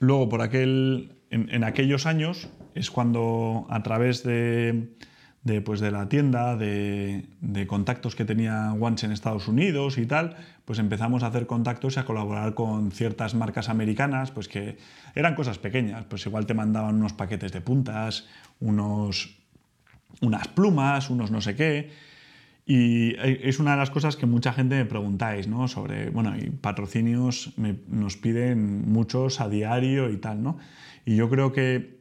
Luego, por aquel, en, aquellos años, es cuando a través de, de, pues de la tienda, de, de, contactos que tenía Once en Estados Unidos y tal, pues empezamos a hacer contactos y a colaborar con ciertas marcas americanas, pues que eran cosas pequeñas, pues igual te mandaban unos paquetes de puntas, unos, unas plumas, unos no sé qué, y es una de las cosas que mucha gente me preguntáis, ¿no? Sobre, bueno, y patrocinios nos piden muchos a diario y tal, ¿no? Y yo creo que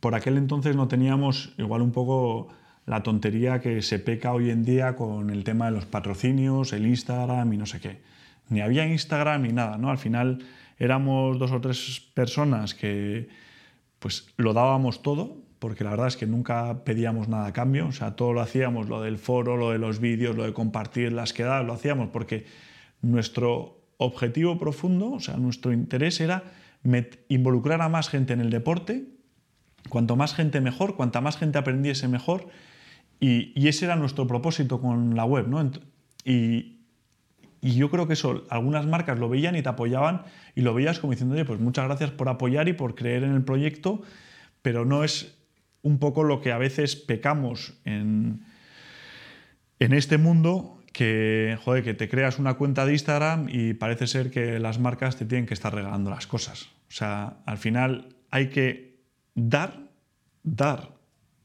por aquel entonces no teníamos igual un poco la tontería que se peca hoy en día con el tema de los patrocinios, el Instagram y no sé qué. Ni había Instagram ni nada, ¿no? Al final éramos dos o tres personas que pues lo dábamos todo porque la verdad es que nunca pedíamos nada a cambio, o sea, todo lo hacíamos, lo del foro, lo de los vídeos, lo de compartir las quedadas, lo hacíamos porque nuestro objetivo profundo, o sea, nuestro interés era involucrar a más gente en el deporte, cuanto más gente mejor, cuanta más gente aprendiese mejor, y, ese era nuestro propósito con la web, ¿no? Y, y yo creo que eso, algunas marcas lo veían y te apoyaban y lo veías como diciendo, oye, pues muchas gracias por apoyar y por creer en el proyecto, pero no es un poco lo que a veces pecamos en, en este mundo, que, joder, que te creas una cuenta de Instagram y parece ser que las marcas te tienen que estar regalando las cosas. O sea, al final hay que dar, dar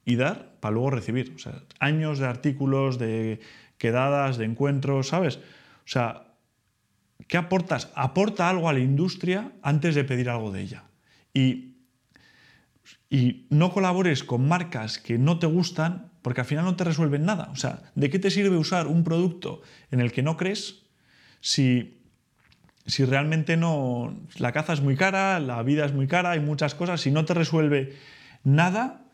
y dar para luego recibir. O sea, años de artículos, de quedadas, de encuentros, ¿sabes? O sea, ¿qué aportas? Aporta algo a la industria antes de pedir algo de ella. Y y no colabores con marcas que no te gustan porque al final no te resuelven nada. O sea, ¿de qué te sirve usar un producto en el que no crees si, si realmente no... La caza es muy cara, la vida es muy cara, hay muchas cosas, si no te resuelve nada,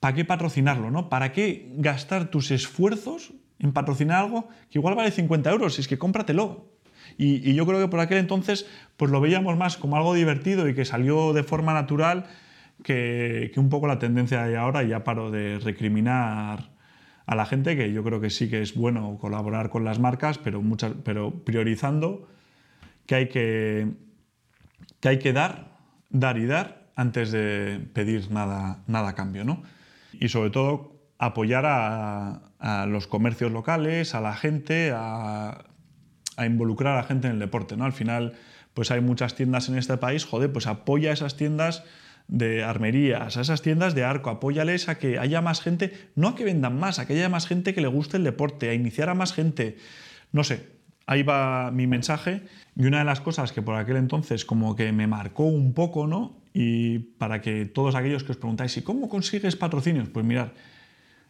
¿para qué patrocinarlo? ¿no? ¿Para qué gastar tus esfuerzos en patrocinar algo que igual vale 50 euros? Si es que cómpratelo. Y, y yo creo que por aquel entonces pues lo veíamos más como algo divertido y que salió de forma natural que, un poco la tendencia de ahora, ya paro de recriminar a la gente, que yo creo que sí que es bueno colaborar con las marcas, pero, pero priorizando que hay que, que hay que dar, dar y dar antes de pedir nada, nada a cambio. ¿no? Y sobre todo apoyar a, los comercios locales, a la gente, a, a, involucrar a la gente en el deporte. ¿no? Al final, pues hay muchas tiendas en este país, joder, pues apoya a esas tiendas de armerías, a esas tiendas de arco, apóyales a que haya más gente, no a que vendan más, a que haya más gente que le guste el deporte, a iniciar a más gente. No sé, ahí va mi mensaje. Y una de las cosas que por aquel entonces como que me marcó un poco, ¿no? Y para que todos aquellos que os preguntáis, ¿y cómo consigues patrocinios? Pues mirar,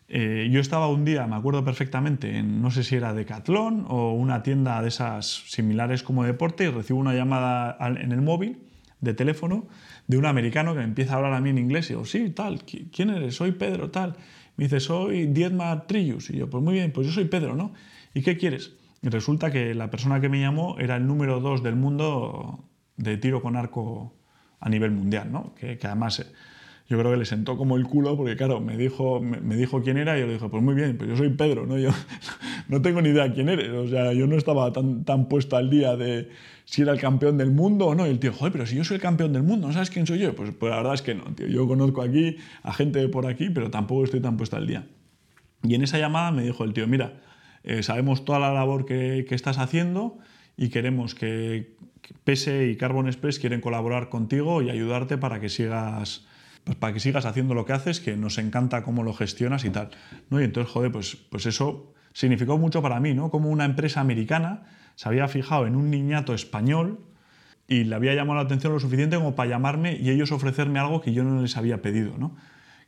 eh, yo estaba un día, me acuerdo perfectamente, en no sé si era Decathlon o una tienda de esas similares como deporte y recibo una llamada en el móvil de teléfono de un americano que me empieza a hablar a mí en inglés y digo, sí, tal, ¿quién eres? Soy Pedro, tal. Me dice, soy Dietmar Trillus. Y yo, pues muy bien, pues yo soy Pedro, ¿no? ¿Y qué quieres? Y resulta que la persona que me llamó era el número dos del mundo de tiro con arco a nivel mundial, ¿no? Que, que además yo creo que le sentó como el culo porque, claro, me dijo, me, dijo quién era y yo le dije, pues muy bien, pues yo soy Pedro, ¿no? Yo no tengo ni idea quién eres, o sea, yo no estaba tan, tan puesto al día de si era el campeón del mundo o no. Y el tío, joder, pero si yo soy el campeón del mundo, ¿no sabes quién soy yo? Pues, pues la verdad es que no, tío. Yo conozco aquí a gente de por aquí, pero tampoco estoy tan puesto al día. Y en esa llamada me dijo el tío, mira, eh, sabemos toda la labor que, que estás haciendo y queremos que, que PSE y Carbon Express quieren colaborar contigo y ayudarte para que sigas pues para que sigas haciendo lo que haces, que nos encanta cómo lo gestionas y tal. ¿no? Y entonces, joder, pues, pues eso significó mucho para mí, ¿no? Como una empresa americana se había fijado en un niñato español y le había llamado la atención lo suficiente como para llamarme y ellos ofrecerme algo que yo no les había pedido, ¿no?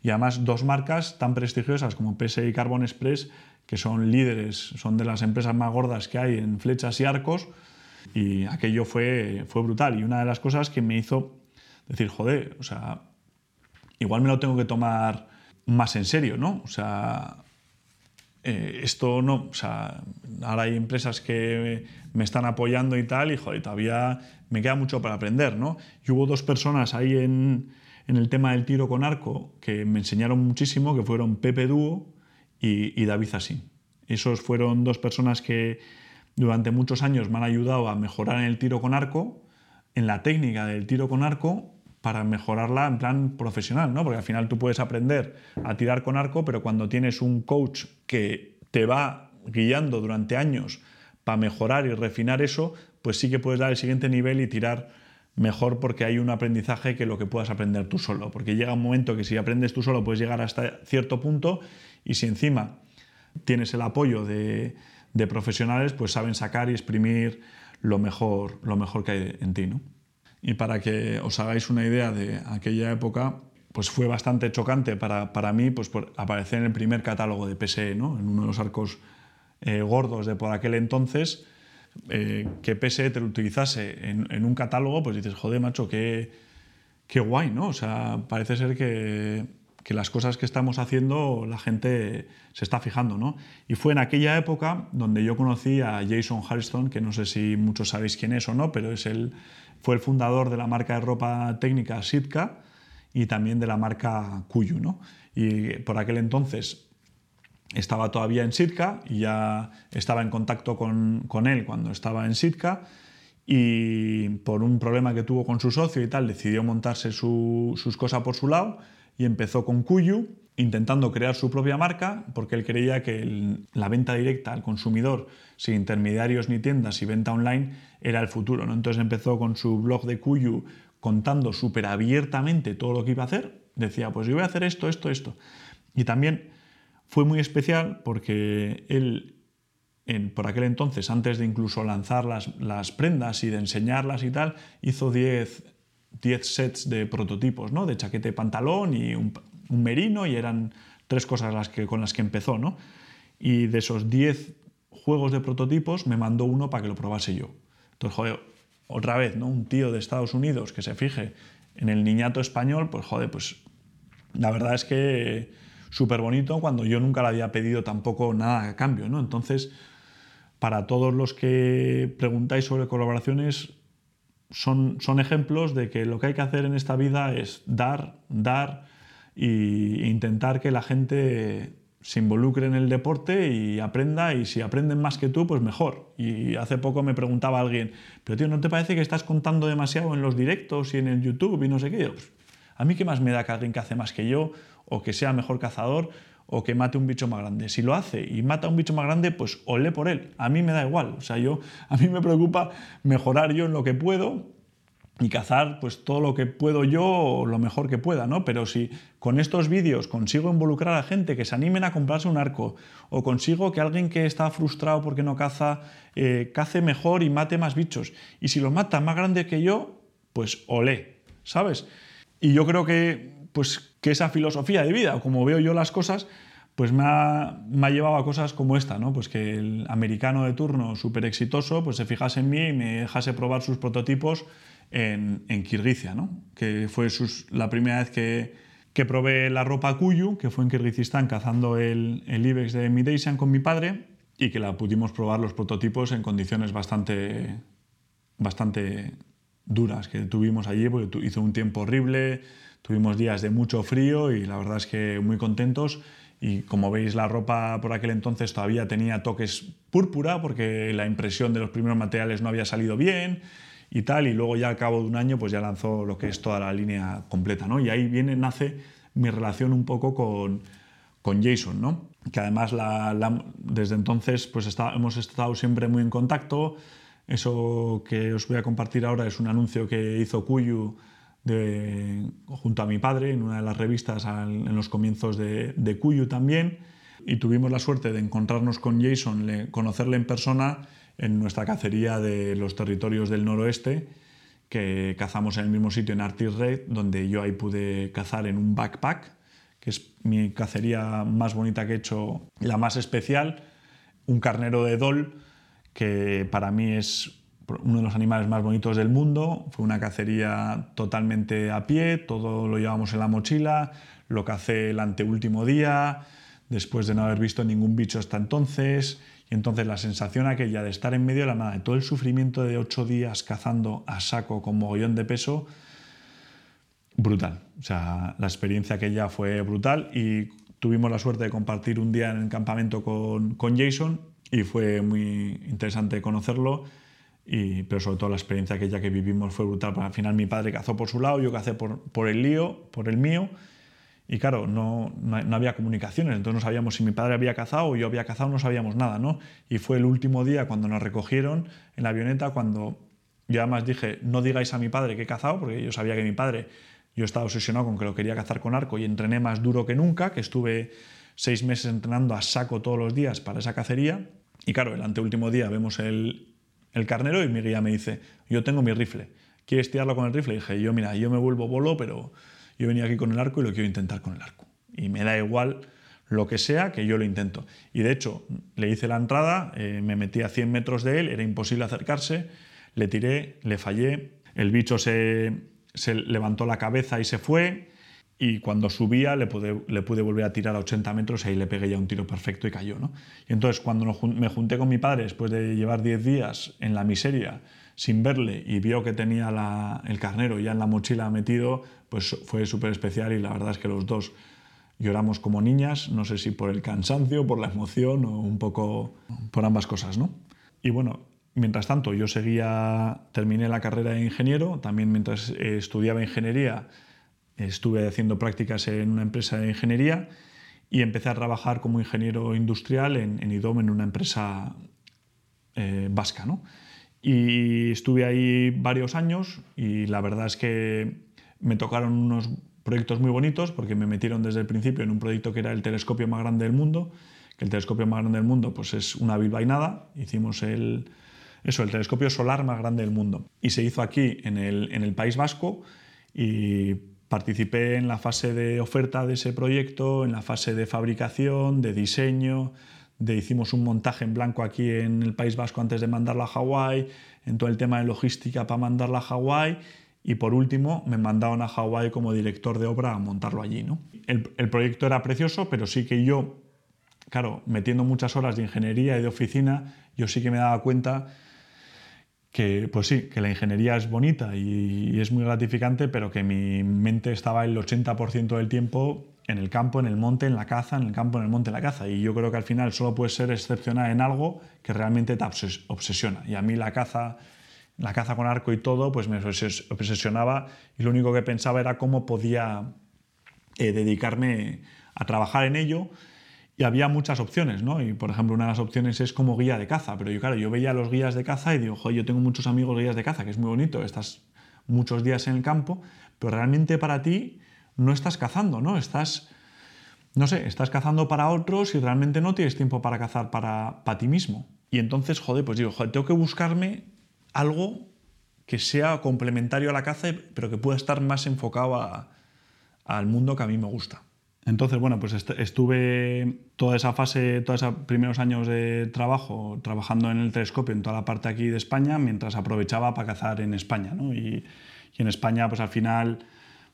Y además dos marcas tan prestigiosas como PSE y Carbon Express, que son líderes, son de las empresas más gordas que hay en flechas y arcos, y aquello fue, fue brutal. Y una de las cosas que me hizo decir, joder, o sea, igual me lo tengo que tomar más en serio, ¿no? O sea, eh, esto no, o sea, ahora hay empresas que me están apoyando y tal, y joder, todavía me queda mucho para aprender, ¿no? Y hubo dos personas ahí en, en el tema del tiro con arco que me enseñaron muchísimo, que fueron Pepe Dúo y, y David Asín. Esos fueron dos personas que durante muchos años me han ayudado a mejorar en el tiro con arco, en la técnica del tiro con arco, para mejorarla en plan profesional, ¿no? Porque al final tú puedes aprender a tirar con arco, pero cuando tienes un coach que te va guiando durante años para mejorar y refinar eso, pues sí que puedes dar el siguiente nivel y tirar mejor porque hay un aprendizaje que lo que puedas aprender tú solo. Porque llega un momento que si aprendes tú solo puedes llegar hasta cierto punto y si encima tienes el apoyo de, profesionales, pues saben sacar y exprimir lo mejor, lo mejor que hay en ti. ¿no? Y para que os hagáis una idea de aquella época, pues fue bastante chocante para, para mí pues, por aparecer en el primer catálogo de PSE, ¿no? en uno de los arcos eh, gordos de por aquel entonces, eh, que PSE te lo utilizase en, en, un catálogo, pues dices, joder, macho, qué, qué guay, ¿no? O sea, parece ser que, que, las cosas que estamos haciendo la gente se está fijando, ¿no? Y fue en aquella época donde yo conocí a Jason Harrison, que no sé si muchos sabéis quién es o no, pero es el fue el fundador de la marca de ropa técnica Sitka y también de la marca Kuyu. ¿no? Y por aquel entonces estaba todavía en Sitka y ya estaba en contacto con, con él cuando estaba en Sitka y por un problema que tuvo con su socio y tal decidió montarse sus cosas por su lado y empezó con Kuyu intentando crear su propia marca porque él creía que la venta directa al consumidor sin intermediarios ni tiendas y venta online era el futuro. ¿no? Entonces empezó con su blog de Kuyu contando súper abiertamente todo lo que iba a hacer. Decía, pues yo voy a hacer esto, esto, esto. Y también fue muy especial porque él, por aquel entonces, antes de incluso lanzar las, las prendas y de enseñarlas y tal, hizo 10 sets de prototipos, ¿no? de chaqueta pantalón y un, un merino y eran tres cosas las que, con las que empezó, ¿no? Y de esos 10 juegos de prototipos me mandó uno para que lo probase yo. Entonces, joder, otra vez, ¿no? Un tío de Estados Unidos que se fije en el niñato español, pues joder, pues la verdad es que súper bonito cuando yo nunca le había pedido tampoco nada a cambio, ¿no? Entonces, para todos los que preguntáis sobre colaboraciones, son, son ejemplos de que lo que hay que hacer en esta vida es dar, dar, e intentar que la gente se involucre en el deporte y aprenda y si aprenden más que tú, pues mejor. Y hace poco me preguntaba alguien, pero tío, ¿no te parece que estás contando demasiado en los directos y en el YouTube y no sé qué? Pues, a mí qué más me da que alguien que hace más que yo o que sea mejor cazador o que mate un bicho más grande. Si lo hace y mata un bicho más grande, pues olé por él. A mí me da igual. O sea, yo, a mí me preocupa mejorar yo en lo que puedo y cazar pues todo lo que puedo yo lo mejor que pueda, ¿no? Pero si con estos vídeos consigo involucrar a gente que se animen a comprarse un arco o consigo que alguien que está frustrado porque no caza eh, cace mejor y mate más bichos y si lo mata más grande que yo, pues olé, ¿sabes? Y yo creo que pues que esa filosofía de vida, como veo yo las cosas, pues me ha, llevado a cosas como esta, ¿no? Pues que el americano de turno súper exitoso pues se fijase en mí y me dejase probar sus prototipos en, en ¿no? que fue la primera vez que, que, probé la ropa Kuyu, que fue en Kirguistán cazando el, el Ibex de Midasian con mi padre y que la pudimos probar los prototipos en condiciones bastante, bastante duras que tuvimos allí, porque hizo un tiempo horrible, tuvimos días de mucho frío y la verdad es que muy contentos. Y como veis, la ropa por aquel entonces todavía tenía toques púrpura porque la impresión de los primeros materiales no había salido bien y tal, y luego ya al cabo de un año pues ya lanzó lo que es toda la línea completa, ¿no? Y ahí viene, nace mi relación un poco con, con Jason, ¿no? Que además desde entonces pues está, hemos estado siempre muy en contacto. Eso que os voy a compartir ahora es un anuncio que hizo Kuyu de, junto a mi padre en una de las revistas en los comienzos de, de Cuyu también. Y tuvimos la suerte de encontrarnos con Jason, conocerle en persona en nuestra cacería de los territorios del noroeste, que cazamos en el mismo sitio en Artis Red, donde yo ahí pude cazar en un backpack, que es mi cacería más bonita que he hecho, la más especial, un carnero de dol, que para mí es uno de los animales más bonitos del mundo. Fue una cacería totalmente a pie, todo lo llevamos en la mochila, lo cacé el anteúltimo día, después de no haber visto ningún bicho hasta entonces. Y entonces la sensación aquella de estar en medio de la nada, de todo el sufrimiento de ocho días cazando a saco con mogollón de peso, brutal. O sea, la experiencia aquella fue brutal y tuvimos la suerte de compartir un día en el campamento con, con Jason y fue muy interesante conocerlo. y, pero sobre todo la experiencia aquella que vivimos fue brutal. Al final mi padre cazó por su lado, yo cacé por, por el lío, por el mío. Y claro, no, no, había comunicaciones, entonces no sabíamos si mi padre había cazado o yo había cazado, no sabíamos nada, ¿no? Y fue el último día cuando nos recogieron en la avioneta, cuando yo además dije, no digáis a mi padre que he cazado, porque yo sabía que mi padre, yo estaba obsesionado con que lo quería cazar con arco y entrené más duro que nunca, que estuve seis meses entrenando a saco todos los días para esa cacería. Y claro, el anteúltimo día vemos el, el carnero y mi guía me dice, yo tengo mi rifle, ¿quieres tirarlo con el rifle? Dije, yo mira, yo me vuelvo bolo, pero yo venía aquí con el arco y lo quiero intentar con el arco. Y me da igual lo que sea, que yo lo intento. Y de hecho, le hice la entrada, eh, me metí a 100 metros de él, era imposible acercarse, le tiré, le fallé, el bicho se, se levantó la cabeza y se fue, y cuando subía le pude, le pude volver a tirar a 80 metros y ahí le pegué ya un tiro perfecto y cayó. ¿no? Y entonces cuando me junté con mi padre después de llevar 10 días en la miseria sin verle y vio que tenía el carnero ya en la mochila metido, pues fue súper especial y la verdad es que los dos lloramos como niñas, no sé si por el cansancio, por la emoción o un poco por ambas cosas, ¿no? Y bueno, mientras tanto yo seguía, terminé la carrera de ingeniero, también mientras estudiaba ingeniería estuve haciendo prácticas en una empresa de ingeniería y empecé a trabajar como ingeniero industrial en, en IDOM, en una empresa eh, vasca, ¿no? Y estuve ahí varios años y la verdad es que me tocaron unos proyectos muy bonitos porque me metieron desde el principio en un proyecto que era el telescopio más grande del mundo, que el telescopio más grande del mundo pues es una bilbainada, hicimos el, eso, el telescopio solar más grande del mundo y se hizo aquí en el, en el País Vasco y participé en la fase de oferta de ese proyecto, en la fase de fabricación, de diseño, de hicimos un montaje en blanco aquí en el País Vasco antes de mandarlo a Hawái, en todo el tema de logística para mandarla a Hawái y por último me mandaron a Hawái como director de obra a montarlo allí. ¿no? El, proyecto era precioso, pero sí que yo, claro, metiendo muchas horas de ingeniería y de oficina, yo sí que me daba cuenta que, pues sí, que la ingeniería es bonita y, y es muy gratificante, pero que mi mente estaba el 80% del tiempo en el campo, en el monte, en la caza, en el campo, en el monte, en la caza. Y yo creo que al final solo puedes ser excepcional en algo que realmente te obsesiona. Y a mí la caza, la caza con arco y todo, pues me obsesionaba y lo único que pensaba era cómo podía eh, dedicarme a trabajar en ello. Y había muchas opciones, ¿no? Y por ejemplo, una de las opciones es como guía de caza. Pero yo, claro, yo veía los guías de caza y digo, joder, yo tengo muchos amigos guías de caza, que es muy bonito, estás muchos días en el campo, pero realmente para ti no estás cazando, ¿no? Estás, no sé, estás cazando para otros y realmente no tienes tiempo para cazar para, para ti mismo. Y entonces, joder, pues digo, joder, tengo que buscarme algo que sea complementario a la caza, pero que pueda estar más enfocado al mundo que a mí me gusta. Entonces, bueno, pues estuve toda esa fase, todos esos primeros años de trabajo, trabajando en el telescopio en toda la parte aquí de España, mientras aprovechaba para cazar en España. Y, en España, pues al final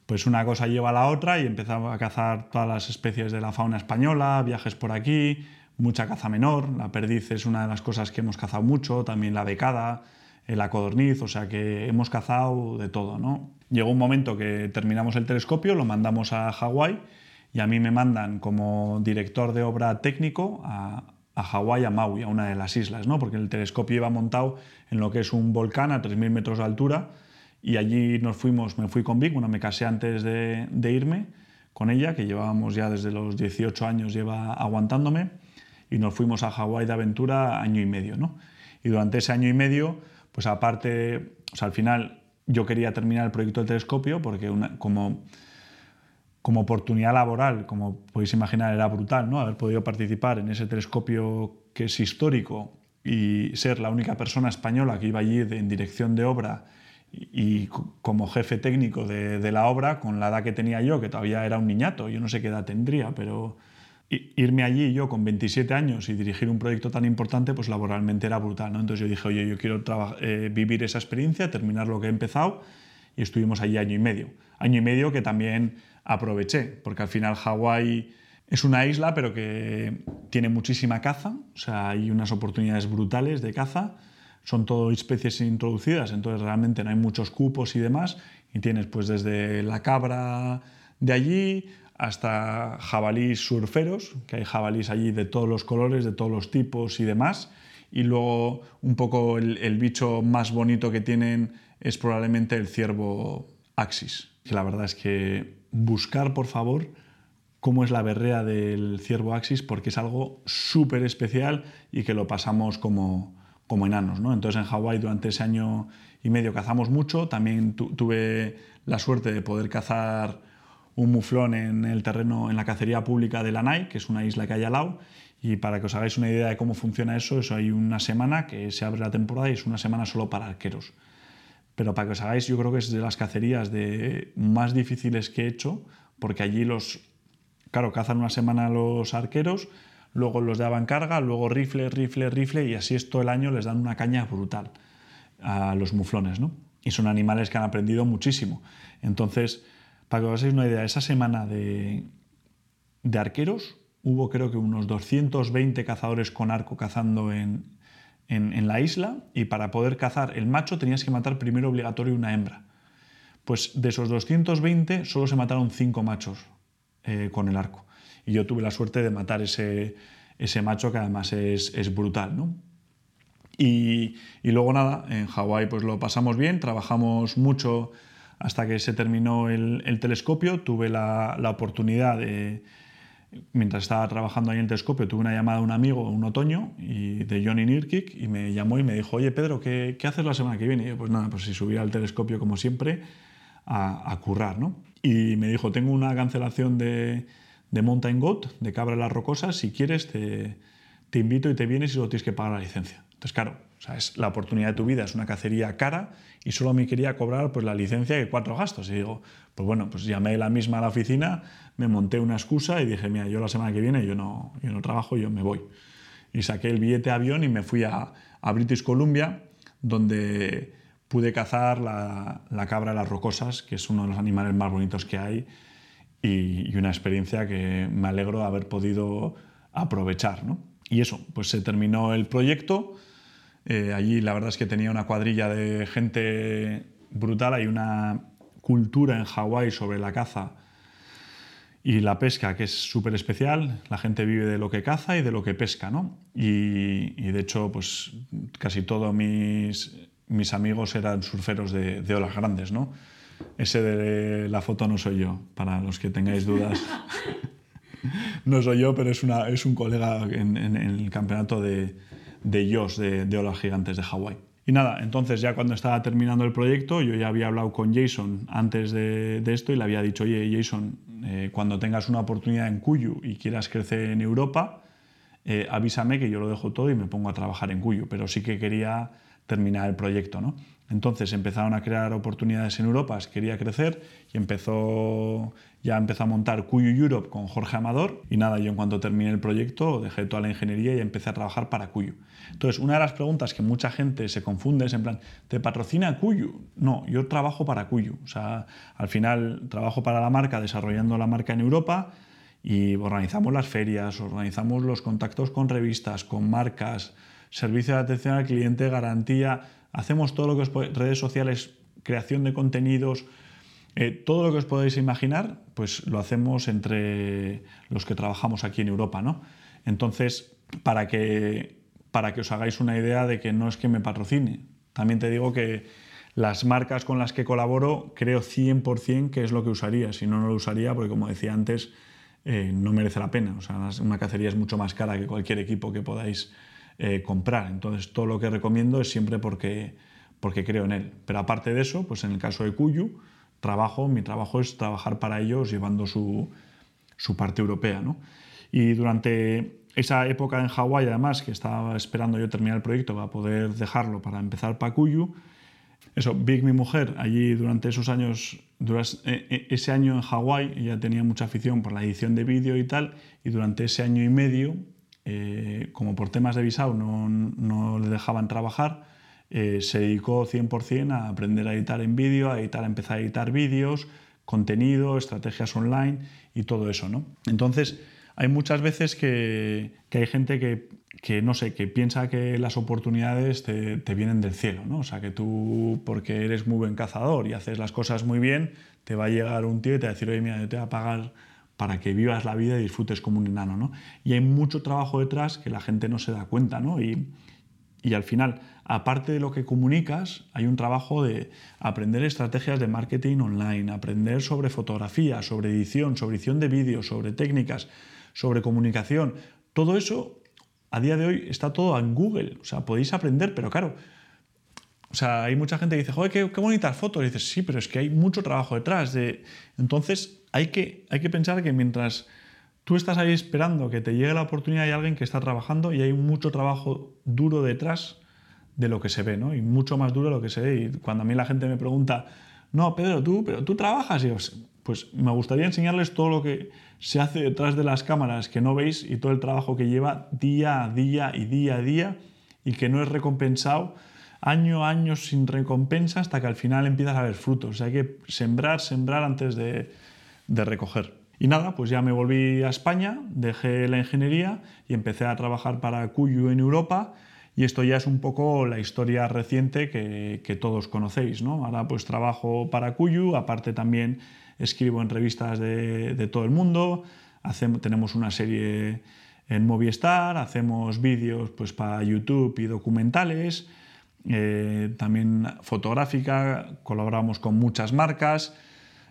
pues una cosa lleva a la otra y empezaba a cazar todas las especies de la fauna española, viajes por aquí, mucha caza menor, la perdiz es una de las cosas que hemos cazado mucho, también la becada, la codorniz, o sea que hemos cazado de todo. Llegó un momento que terminamos el telescopio, lo mandamos a Hawái y a mí me mandan como director de obra técnico a, a Hawái, a Maui, a una de las islas, ¿no? Porque el telescopio iba montado en lo que es un volcán a 3.000 metros de altura, y allí nos fuimos, me fui con Vic, bueno, me casé antes de, irme con ella, que llevábamos ya desde los 18 años, lleva aguantándome, y nos fuimos a Hawái de aventura año y medio, ¿no? Y durante ese año y medio, pues aparte, o sea, al final yo quería terminar el proyecto del telescopio porque como, como oportunidad laboral, como podéis imaginar, era brutal, ¿no? Haber podido participar en ese telescopio que es histórico y ser la única persona española que iba allí en dirección de obra y como jefe técnico de, la obra, con la edad que tenía yo, que todavía era un niñato, yo no sé qué edad tendría, pero irme allí yo con 27 años y dirigir un proyecto tan importante, pues laboralmente era brutal. ¿no? Entonces yo dije, oye, yo quiero eh, vivir esa experiencia, terminar lo que he empezado, y estuvimos allí año y medio. Año y medio que también aproveché, porque al final Hawái es una isla, pero que tiene muchísima caza, o sea, hay unas oportunidades brutales de caza son todo especies introducidas, entonces realmente no hay muchos cupos y demás, y tienes pues desde la cabra de allí hasta jabalís surferos, que hay jabalís allí de todos los colores, de todos los tipos y demás, y luego un poco el, bicho más bonito que tienen es probablemente el ciervo Axis, que la verdad es que buscar por favor cómo es la berrea del ciervo Axis porque es algo súper especial y que lo pasamos como, como enanos. ¿no? Entonces en Hawái durante ese año y medio cazamos mucho, también tuve la suerte de poder cazar un muflón en el terreno, en la cacería pública de Lanai, que es una isla que hay al lado, y para que os hagáis una idea de cómo funciona eso, eso hay una semana que se abre la temporada y es una semana solo para arqueros. Pero para que os hagáis, yo creo que es de las cacerías de más difíciles que he hecho, porque allí los, claro, cazan una semana los arqueros, luego los daban carga, luego rifle, rifle, rifle, y así es todo el año, les dan una caña brutal a los muflones, ¿no? Y son animales que han aprendido muchísimo. Entonces, para que os hagáis una idea, esa semana de, de arqueros hubo creo que unos 220 cazadores con arco cazando en, en, la isla y para poder cazar el macho tenías que matar primero obligatorio una hembra. Pues de esos 220 solo se mataron 5 machos eh, con el arco. Y yo tuve la suerte de matar ese, ese macho que además es, es brutal. ¿no? Y, y, luego nada, en Hawái pues lo pasamos bien, trabajamos mucho hasta que se terminó el, el telescopio, tuve la, la oportunidad de mientras estaba trabajando ahí en el telescopio, tuve una llamada de un amigo un otoño y de Johnny Nirkik y me llamó y me dijo, oye Pedro, ¿qué, ¿qué, haces la semana que viene? Y yo, pues nada, pues si subía al telescopio como siempre a, a, currar, ¿no? Y me dijo, tengo una cancelación de, de Mountain Goat, de Cabra de las Rocosas, si quieres te, te invito y te vienes y solo tienes que pagar la licencia. Entonces, claro, o sea, es la oportunidad de tu vida, es una cacería cara y solo me quería cobrar pues, la licencia y cuatro gastos. Y digo, pues bueno, pues llamé la misma a la oficina, me monté una excusa y dije, mira, yo la semana que viene yo no, yo no trabajo, yo me voy. Y saqué el billete de avión y me fui a, a British Columbia, donde pude cazar la, la, cabra de las rocosas, que es uno de los animales más bonitos que hay y, y una experiencia que me alegro de haber podido aprovechar. ¿no? Y eso, pues se terminó el proyecto eh, allí la verdad es que tenía una cuadrilla de gente brutal, hay una cultura en Hawái sobre la caza y la pesca que es súper especial, la gente vive de lo que caza y de lo que pesca, ¿no? Y, de hecho, pues casi todos mis, mis amigos eran surferos de, de, olas grandes, ¿no? Ese de la foto no soy yo, para los que tengáis dudas. no soy yo, pero es, una, es un colega en, en el campeonato de, de Yosh, de, olas gigantes de Hawái. Y nada, entonces ya cuando estaba terminando el proyecto, yo ya había hablado con Jason antes de, esto y le había dicho, oye Jason, eh, cuando tengas una oportunidad en Cuyo y quieras crecer en Europa, eh, avísame que yo lo dejo todo y me pongo a trabajar en Cuyo, pero sí que quería terminar el proyecto. ¿no? Entonces empezaron a crear oportunidades en Europa, quería crecer y empezó, ya empezó a montar Cuyo Europe con Jorge Amador y nada, yo en cuanto terminé el proyecto dejé toda la ingeniería y empecé a trabajar para Cuyo. Entonces, una de las preguntas que mucha gente se confunde es en plan, ¿te patrocina Cuyo? No, yo trabajo para Cuyo. O sea, al final trabajo para la marca desarrollando la marca en Europa y organizamos las ferias, organizamos los contactos con revistas, con marcas, servicio de atención al cliente, garantía, hacemos todo lo que os redes sociales, creación de contenidos, eh, todo lo que os podéis imaginar, pues lo hacemos entre los que trabajamos aquí en Europa, ¿no? Entonces, para que, para que os hagáis una idea de que no es que me patrocine, también te digo que las marcas con las que colaboro creo 100% que es lo que usaría, si no, no lo usaría porque como decía antes, eh, no merece la pena. O sea, una cacería es mucho más cara que cualquier equipo que podáis eh, comprar. Entonces, todo lo que recomiendo es siempre porque, porque creo en él. Pero aparte de eso, pues en el caso de Cuyu, trabajo, mi trabajo es trabajar para ellos llevando su, su parte europea. ¿no? Y durante esa época en Hawái, además, que estaba esperando yo terminar el proyecto para poder dejarlo para empezar para Cuyu, eso, Big, mi mujer, allí durante esos años, durante e, ese año en Hawái, ella tenía mucha afición por la edición de vídeo y tal, y durante ese año y medio eh, como por temas de visado no, no le dejaban trabajar, eh, se dedicó 100% a aprender a editar en vídeo, a, editar, empezar a editar vídeos, contenido, estrategias online y todo eso. ¿no? Entonces, hay muchas veces que, que hay gente que, que, no sé, que piensa que las oportunidades te, vienen del cielo, ¿no? O sea, que tú, porque eres muy buen cazador y haces las cosas muy bien, te va a llegar un tío y te va a decir, oye, mira, te voy a pagar para que vivas la vida y disfrutes como un enano. ¿no? Y hay mucho trabajo detrás que la gente no se da cuenta. ¿no? Y, Y al final, aparte de lo que comunicas, hay un trabajo de aprender estrategias de marketing online, aprender sobre fotografía, sobre edición, sobre edición de vídeos, sobre técnicas, sobre comunicación. Todo eso a día de hoy está todo en Google. O sea, podéis aprender, pero claro, o sea, hay mucha gente que dice, joder, qué, qué bonitas fotos. Y dices, sí, pero es que hay mucho trabajo detrás. De... Entonces, hay que, hay que pensar que mientras tú estás ahí esperando que te llegue la oportunidad, hay alguien que está trabajando y hay mucho trabajo duro detrás de lo que se ve, ¿no? Y mucho más duro de lo que se ve. Y cuando a mí la gente me pregunta, no, Pedro, tú, pero tú trabajas, y pues me gustaría enseñarles todo lo que se hace detrás de las cámaras que no veis y todo el trabajo que lleva día a día y día a día y que no es recompensado año a año sin recompensa hasta que al final empiezas a ver frutos. O sea, hay que sembrar, sembrar antes de, de recoger. Y nada, pues ya me volví a España, dejé la ingeniería y empecé a trabajar para Cuyu en Europa. Y esto ya es un poco la historia reciente que, todos conocéis. ¿no? Ahora pues trabajo para Cuyu, aparte también escribo en revistas de, de todo el mundo, hacemos, tenemos una serie en Movistar, hacemos vídeos pues, para YouTube y documentales, eh, también fotográfica, colaboramos con muchas marcas,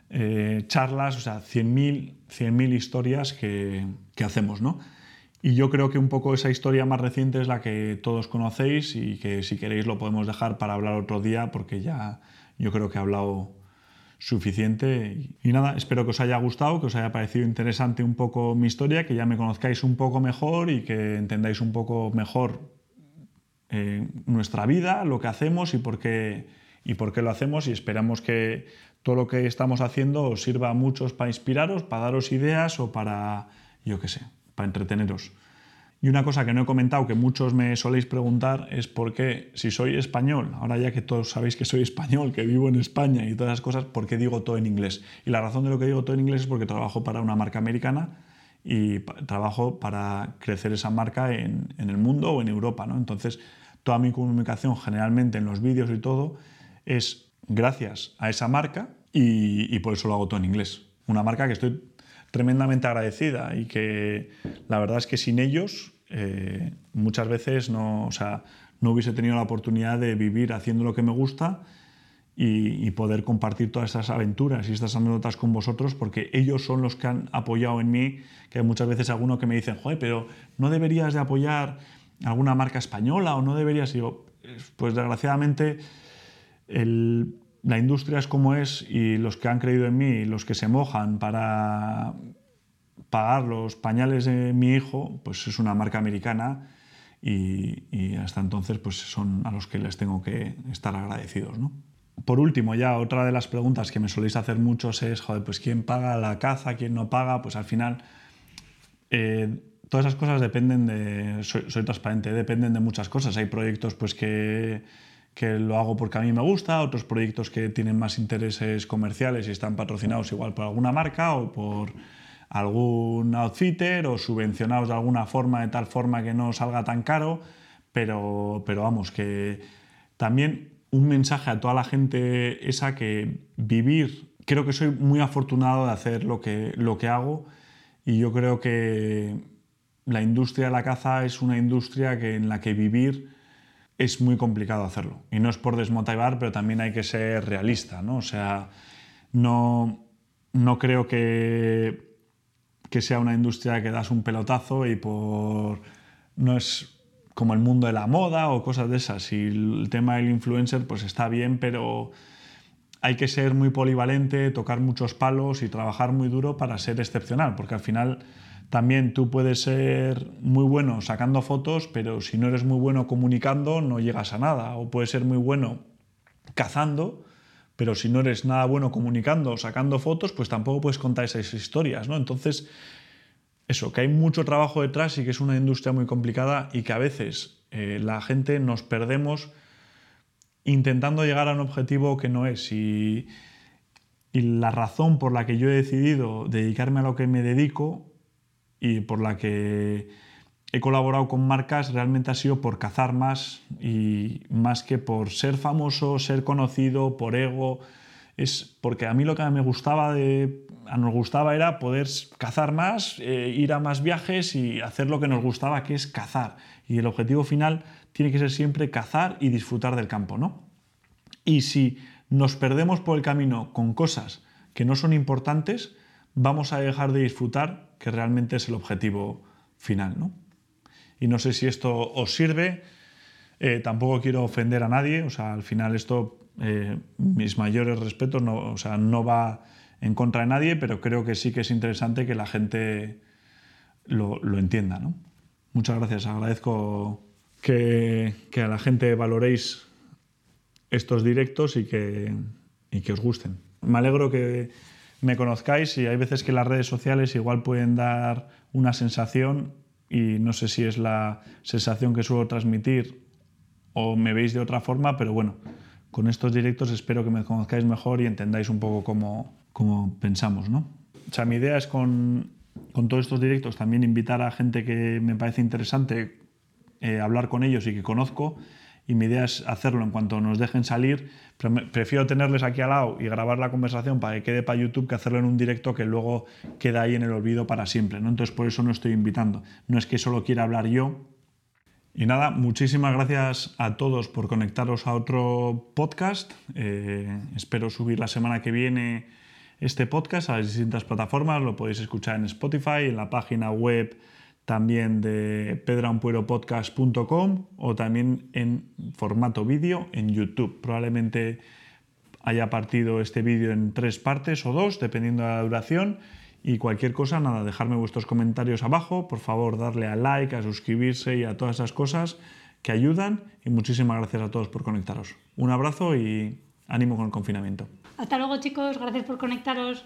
eh, charlas, o sea, 100.000 historias que, que, hacemos, ¿no? Y yo creo que un poco esa historia más reciente es la que todos conocéis y que si queréis lo podemos dejar para hablar otro día porque ya yo creo que he hablado suficiente. Y, nada, espero que os haya gustado, que os haya parecido interesante un poco mi historia, que ya me conozcáis un poco mejor y que entendáis un poco mejor eh, nuestra vida, lo que hacemos y por, qué, y por qué lo hacemos. Y esperamos que todo lo que estamos haciendo os sirva a muchos para inspiraros, para daros ideas o para, yo qué sé, para entreteneros. Y una cosa que no he comentado, que muchos me soléis preguntar, es por qué, si soy español, ahora ya que todos sabéis que soy español, que vivo en España y todas esas cosas, ¿por qué digo todo en inglés? Y la razón de lo que digo todo en inglés es porque trabajo para una marca americana y trabajo para crecer esa marca en, el mundo o en Europa. ¿no? Entonces, toda mi comunicación, generalmente en los vídeos y todo, es gracias a esa marca y, por eso lo hago todo en inglés. Una marca que estoy tremendamente agradecida y que la verdad es que sin ellos eh, muchas veces no, o sea, no hubiese tenido la oportunidad de vivir haciendo lo que me gusta y, poder compartir todas estas aventuras y estas anécdotas con vosotros porque ellos son los que han apoyado en mí, que muchas veces algunos que me dicen, joder, pero no deberías de apoyar alguna marca española o no deberías, y pues desgraciadamente el, la industria es como es y los que han creído en mí, los que se mojan para pagar los pañales de mi hijo, pues es una marca americana y, hasta entonces pues son a los que les tengo que estar agradecidos. ¿no? Por último, ya otra de las preguntas que me soléis hacer muchos es, joder, pues quién paga la caza, quién no paga, pues al final eh, todas esas cosas dependen de, soy, soy, transparente, dependen de muchas cosas. Hay proyectos pues que que lo hago porque a mí me gusta, otros proyectos que tienen más intereses comerciales y están patrocinados igual por alguna marca o por algún outfitter o subvencionados de alguna forma, de tal forma que no salga tan caro, pero, pero vamos, que también un mensaje a toda la gente esa que vivir, creo que soy muy afortunado de hacer lo que, lo que hago y yo creo que la industria de la caza es una industria que, en la que vivir es muy complicado hacerlo. Y no es por desmotivar, pero también hay que ser realista, ¿no? O sea, no, no creo que, que sea una industria que das un pelotazo y por... No es como el mundo de la moda o cosas de esas. Y el tema del influencer, pues está bien, pero hay que ser muy polivalente, tocar muchos palos y trabajar muy duro para ser excepcional, porque al final también tú puedes ser muy bueno sacando fotos, pero si no eres muy bueno comunicando no llegas a nada. O puedes ser muy bueno cazando, pero si no eres nada bueno comunicando o sacando fotos, pues tampoco puedes contar esas historias. ¿no? Entonces, eso, que hay mucho trabajo detrás y que es una industria muy complicada y que a veces eh, la gente nos perdemos intentando llegar a un objetivo que no es. y la razón por la que yo he decidido dedicarme a lo que me dedico y por la que he colaborado con marcas realmente ha sido por cazar más y más que por ser famoso, ser conocido, por ego es porque a mí lo que me gustaba de, nos gustaba era poder cazar más, eh, ir a más viajes y hacer lo que nos gustaba, que es cazar. Y el objetivo final tiene que ser siempre cazar y disfrutar del campo, ¿no? Y si nos perdemos por el camino con cosas que no son importantes, vamos a dejar de disfrutar, que realmente es el objetivo final, ¿no? Y no sé si esto os sirve, eh, tampoco quiero ofender a nadie, o sea, al final esto, eh, mis mayores respetos, no, o sea, no va en contra de nadie, pero creo que sí que es interesante que la gente lo, entienda. ¿no? Muchas gracias, agradezco que, a la gente valoréis estos directos y que, y que os gusten. Me alegro que me conozcáis y hay veces que las redes sociales igual pueden dar una sensación y no sé si es la sensación que suelo transmitir o me veis de otra forma, pero bueno, con estos directos espero que me conozcáis mejor y entendáis un poco cómo, cómo pensamos, ¿no? O mi idea es con, con, todos estos directos también invitar a gente que me parece interesante, eh, hablar con ellos y que conozco, y mi idea es hacerlo en cuanto nos dejen salir. Prefiero tenerles aquí al lado y grabar la conversación para que quede para YouTube que hacerlo en un directo que luego queda ahí en el olvido para siempre. ¿no? Entonces por eso no estoy invitando. No es que solo quiera hablar yo, y nada, muchísimas gracias a todos por conectaros a otro podcast. Eh, espero subir la semana que viene este podcast a las distintas plataformas. Lo podéis escuchar en Spotify, en la página web también de pedrampueropodcast.com o también en formato vídeo en YouTube. Probablemente haya partido este vídeo en tres partes o dos, dependiendo de la duración y cualquier cosa, nada, dejarme vuestros comentarios abajo, por favor darle a like, a suscribirse y a todas esas cosas que ayudan y muchísimas gracias a todos por conectaros. Un abrazo y ánimo con el confinamiento. Hasta luego chicos, gracias por conectaros.